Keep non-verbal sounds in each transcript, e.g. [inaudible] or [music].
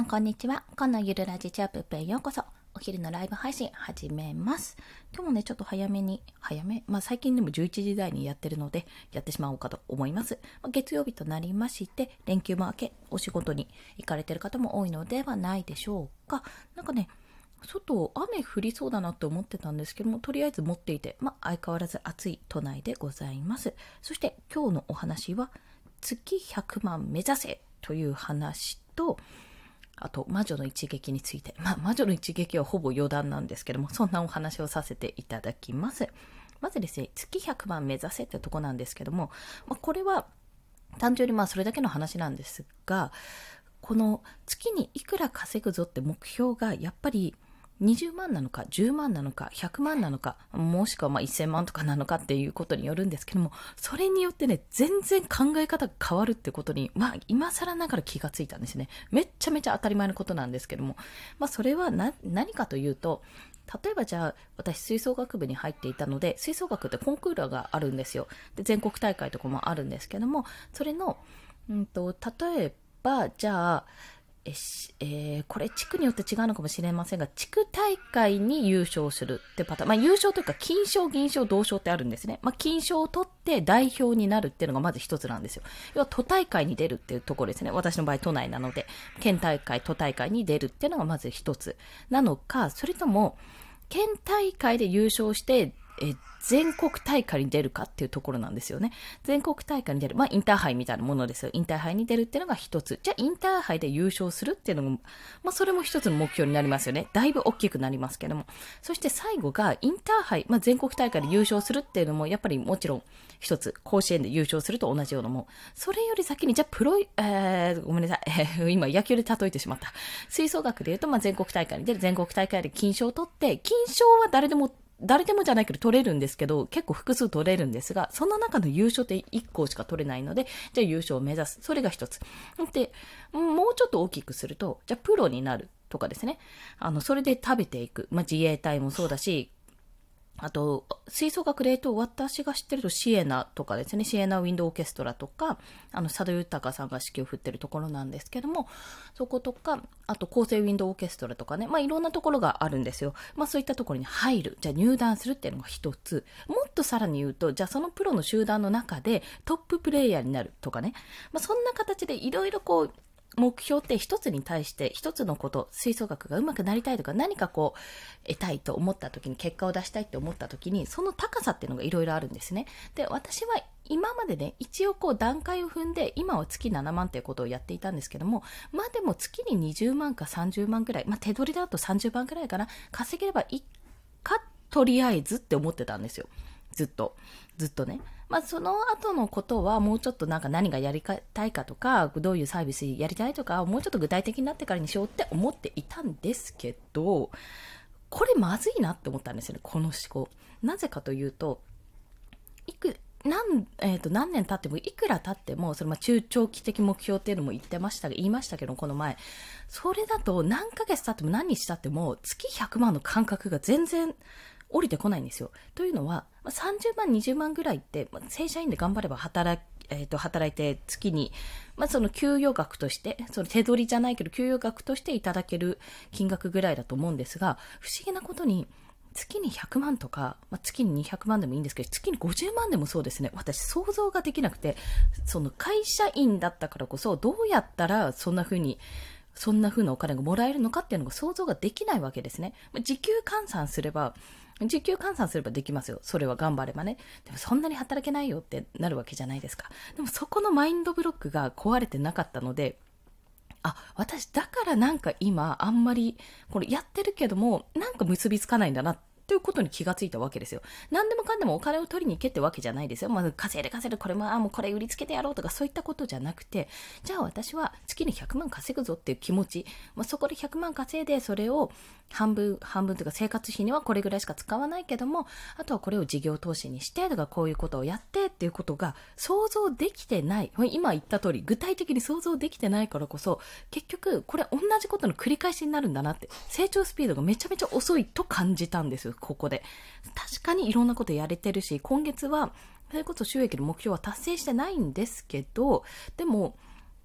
さん、こんにちは。このゆるラジチャップへようこそ。お昼のライブ配信始めます。今日もね、ちょっと早めに、早め？まあ最近でも11時台にやってるので、やってしまおうかと思います。まあ月曜日となりまして、連休も明け、お仕事に行かれてる方も多いのではないでしょうか。なんかね、外、雨降りそうだなと思ってたんですけども、とりあえず持っていて、まあ相変わらず暑い都内でございます。そして今日のお話は、月100万目指せという話と、あと、魔女の一撃について。まあ、魔女の一撃はほぼ余談なんですけども、そんなお話をさせていただきます。まずですね、月100万目指せってとこなんですけども、まあ、これは単純にまあそれだけの話なんですが、この月にいくら稼ぐぞって目標がやっぱり20万なのか10万なのか100万なのかもしくはまあ1000万とかなのかっていうことによるんですけどもそれによってね全然考え方が変わるってことにまあ今更ながら気がついたんですね。めっちゃめちゃ当たり前のことなんですけども。まあそれは何かというと例えばじゃあ私吹奏楽部に入っていたので吹奏楽ってコンクールがあるんですよ。で全国大会とかもあるんですけどもそれの、うんと、例えばじゃあえしえーこれ地区によって違うのかもしれませんが、地区大会に優勝するってパターン。まあ優勝というか、金賞、銀賞、銅賞ってあるんですね。まあ金賞を取って代表になるっていうのがまず一つなんですよ。要は都大会に出るっていうところですね。私の場合都内なので、県大会、都大会に出るっていうのがまず一つ。なのか、それとも、県大会で優勝して、え全国大会に出るかっていうところなんですよね。全国大会に出る。まあ、インターハイみたいなものですよ。インターハイに出るっていうのが一つ。じゃあ、インターハイで優勝するっていうのも、まあ、それも一つの目標になりますよね。だいぶ大きくなりますけども。そして最後が、インターハイ、まあ、全国大会で優勝するっていうのも、やっぱりもちろん一つ、甲子園で優勝すると同じようなもん。それより先に、じゃあ、プロ、えー、ごめんなさい。[laughs] 今、野球で例えてしまった。吹奏楽で言うと、まあ、全国大会に出る。全国大会で金賞を取って、金賞は誰でも誰でもじゃないけど取れるんですけど、結構複数取れるんですが、その中の優勝って1個しか取れないので、じゃあ優勝を目指す。それが一つ。で、もうちょっと大きくすると、じゃあプロになるとかですね。あの、それで食べていく。まあ、自衛隊もそうだし、あと、吹奏楽で言うと、私が知ってるとシエナとかですね、シエナウィンドオーケストラとか、あの、佐渡豊さんが指揮を振ってるところなんですけども、そことか、あと、構成ウィンドオーケストラとかね、まあ、いろんなところがあるんですよ。まあ、そういったところに入る。じゃあ、入団するっていうのが一つ。もっとさらに言うと、じゃあ、そのプロの集団の中でトッププレイヤーになるとかね。まあ、そんな形でいろいろこう、目標って一つに対して一つのこと、吹奏楽が上手くなりたいとか何かこう、得たいと思った時に、結果を出したいって思った時に、その高さっていうのがいろいろあるんですね。で、私は今までね、一応こう段階を踏んで、今は月7万っていうことをやっていたんですけども、まあでも月に20万か30万ぐらい、まあ手取りだと30万ぐらいかな、稼げればいいか、とりあえずって思ってたんですよ。ずっと。ずっとね。まあ、その後のことはもうちょっとなんか何がやりたいかとか、どういうサービスやりたいとか、もうちょっと具体的になってからにしようって思っていたんですけど、これまずいなって思ったんですよね、この思考。なぜかというと、いく、何、えっ、と、何年経っても、いくら経っても、それま中長期的目標っていうのも言ってましたが、言いましたけど、この前。それだと何ヶ月経っても何日経っても、月100万の感覚が全然降りてこないんですよ。というのは、30万、20万ぐらいって、正社員で頑張れば働き、えっ、と、働いて月に、まあ、その給与額として、その手取りじゃないけど、給与額としていただける金額ぐらいだと思うんですが、不思議なことに、月に100万とか、まあ、月に200万でもいいんですけど、月に50万でもそうですね。私想像ができなくて、その会社員だったからこそ、どうやったらそんな風に、そんな風なお金がもらえるのかっていうのが想像ができないわけですね。ま時給換算すれば、時給換算すればできますよ。それは頑張ればね。でもそんなに働けないよってなるわけじゃないですか。でもそこのマインドブロックが壊れてなかったので、あ、私だからなんか今あんまりこれやってるけどもなんか結びつかないんだなということに気がついたわけですよ。何でもかんでもお金を取りに行けってわけじゃないですよ。まず稼いで稼いでこれも、あ、もうこれ売りつけてやろうとかそういったことじゃなくて、じゃあ私は月に100万稼ぐぞっていう気持ち、まあ、そこで100万稼いでそれを半分、半分というか生活費にはこれぐらいしか使わないけども、あとはこれを事業投資にしてとかこういうことをやってっていうことが想像できてない。今言った通り具体的に想像できてないからこそ、結局これ同じことの繰り返しになるんだなって、成長スピードがめちゃめちゃ遅いと感じたんですよ、ここで。確かにいろんなことやれてるし、今月はそれこそ収益の目標は達成してないんですけど、でも、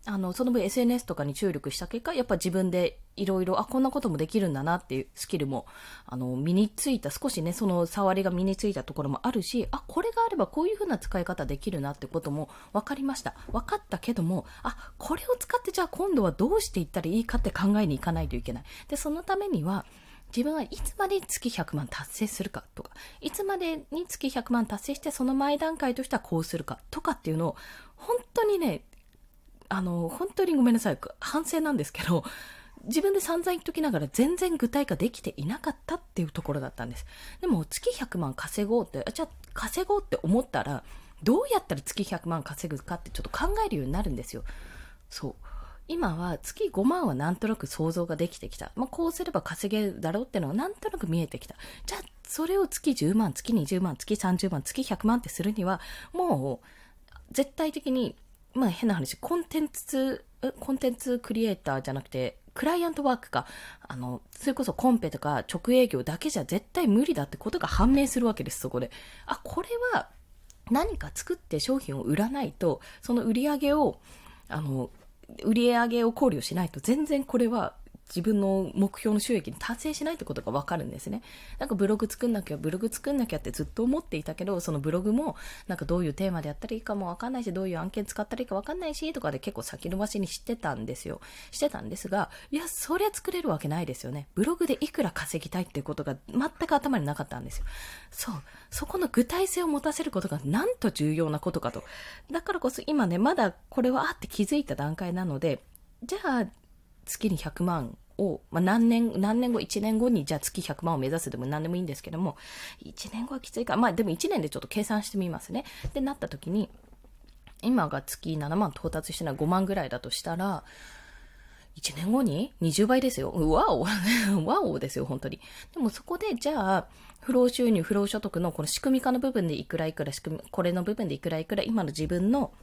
あの、その分 SNS とかに注力した結果、やっぱ自分でいろいろ、あ、こんなこともできるんだなっていうスキルも、あの、身についた、少しね、その触りが身についたところもあるし、あ、これがあればこういう風な使い方できるなってことも分かりました。分かったけども、あ、これを使ってじゃあ今度はどうしていったらいいかって考えに行かないといけない。で、そのためには、自分はいつまで月100万達成するかとか、いつまでに月100万達成してその前段階としてはこうするかとかっていうのを、本当にね、あの、本当にごめんなさい。反省なんですけど、自分で散々言っときながら全然具体化できていなかったっていうところだったんです。でも月100万稼ごうって、じゃあ稼ごうって思ったら、どうやったら月100万稼ぐかってちょっと考えるようになるんですよ。そう。今は月5万はなんとなく想像ができてきた。まあ、こうすれば稼げるだろうってのはなんとなく見えてきた。じゃあ、それを月10万、月20万、月30万、月100万ってするには、もう、絶対的にまあ変な話、コンテンツ、コンテンツクリエイターじゃなくて、クライアントワークか、あの、それこそコンペとか直営業だけじゃ絶対無理だってことが判明するわけです、そこで。あ、これは何か作って商品を売らないと、その売り上げを、あの、売り上げを考慮しないと全然これは自分の目標の収益に達成しないってことがわかるんですね。なんかブログ作んなきゃ、ブログ作んなきゃってずっと思っていたけど、そのブログも、なんかどういうテーマでやったらいいかもわかんないし、どういう案件使ったらいいかわかんないし、とかで結構先延ばしにしてたんですよ。してたんですが、いや、そりゃ作れるわけないですよね。ブログでいくら稼ぎたいっていうことが全く頭になかったんですよ。そう。そこの具体性を持たせることがなんと重要なことかと。だからこそ今ね、まだこれはあって気づいた段階なので、じゃあ、月に100万を、まあ、何年、何年後、1年後にじゃあ月100万を目指すでも何でもいいんですけども、1年後はきついか、まあでも1年でちょっと計算してみますね。で、なった時に、今が月7万到達してない5万ぐらいだとしたら、1年後に20倍ですよ。わお [laughs] わおですよ、本当に。でもそこで、じゃあ、不労収入、不労所得のこの仕組み化の部分でいくらいくら仕組み、これの部分でいくらいくら、今の自分の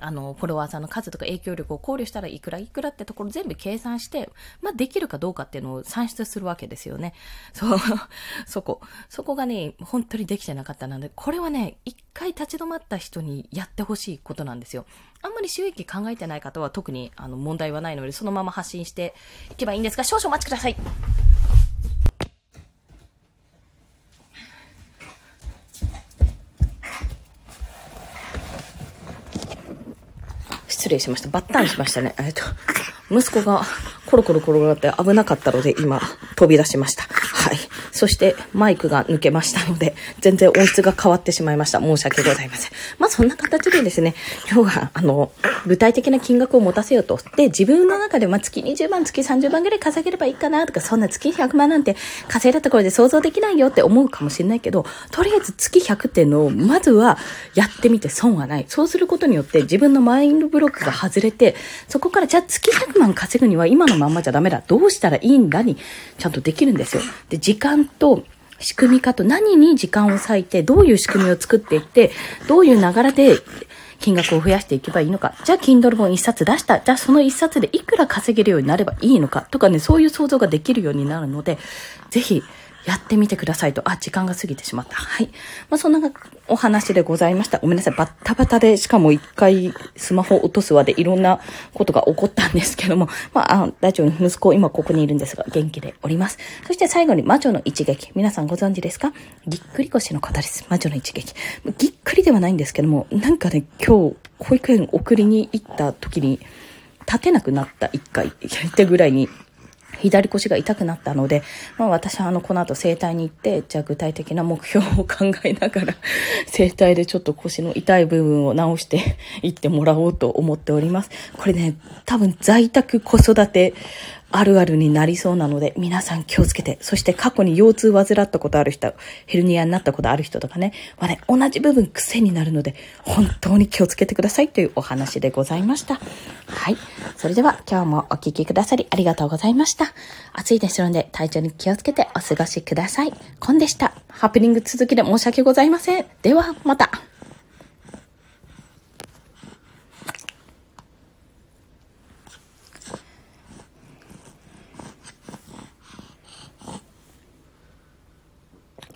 あの、フォロワーさんの数とか影響力を考慮したらいくらいくらってところ全部計算して、まあ、できるかどうかっていうのを算出するわけですよね。そう、[laughs] そこ。そこがね、本当にできてなかったので、これはね、一回立ち止まった人にやってほしいことなんですよ。あんまり収益考えてない方は特にあの問題はないので、そのまま発信していけばいいんですが、少々お待ちください。礼しました。バッタンしましたね。えっと、息子がコロコロ転がって危なかったので今飛び出しました。はい。そしてマイクが抜けましたので、全然音質が変わってしまいました。申し訳ございません。まあそんな形でですね、今日はあの、具体的な金額を持たせようと。で、自分の中でま月20万、月30万ぐらい稼げればいいかなとか、そんな月100万なんて稼いだところで想像できないよって思うかもしれないけど、とりあえず月100っていうのをまずはやってみて損はない。そうすることによって自分のマインドブロックが外れて、そこからじゃあ月100万稼ぐには今のまんまじゃダメだ。どうしたらいいんだに、ちゃんとできるんですよ。で、時間と、仕組み化と何に時間を割いて、どういう仕組みを作っていって、どういう流れで金額を増やしていけばいいのか。じゃあ、Kindle 本一冊出した。じゃあ、その一冊でいくら稼げるようになればいいのか。とかね、そういう想像ができるようになるので、ぜひ、やってみてくださいと。あ、時間が過ぎてしまった。はい。まあ、そんなお話でございました。ごめんなさい。バッタバタで、しかも一回スマホ落とすわでいろんなことが起こったんですけども、まあ、あ大丈夫、息子今ここにいるんですが、元気でおります。そして最後に魔女の一撃。皆さんご存知ですか？ぎっくり腰の方です。魔女の一撃。ぎっくりではないんですけども、なんかね、今日、保育園送りに行った時に、立てなくなった一回やってぐらいに左腰が痛くなったので、まあ私はあの、この後整体に行って、じゃあ具体的な目標を考えながら、[laughs] 整体でちょっと腰の痛い部分を直していってもらおうと思っております。これね、多分在宅子育てあるあるになりそうなので、皆さん気をつけて、そして過去に腰痛患ったことある人、ヘルニアになったことある人とかね、はね、同じ部分癖になるので、本当に気をつけてくださいというお話でございました。はい。それでは今日もお聴きくださりありがとうございました。暑いですので体調に気をつけてお過ごしください。コンでした。ハプニング続きで申し訳ございません。では、また。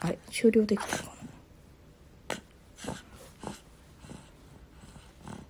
あれ終了できたかな。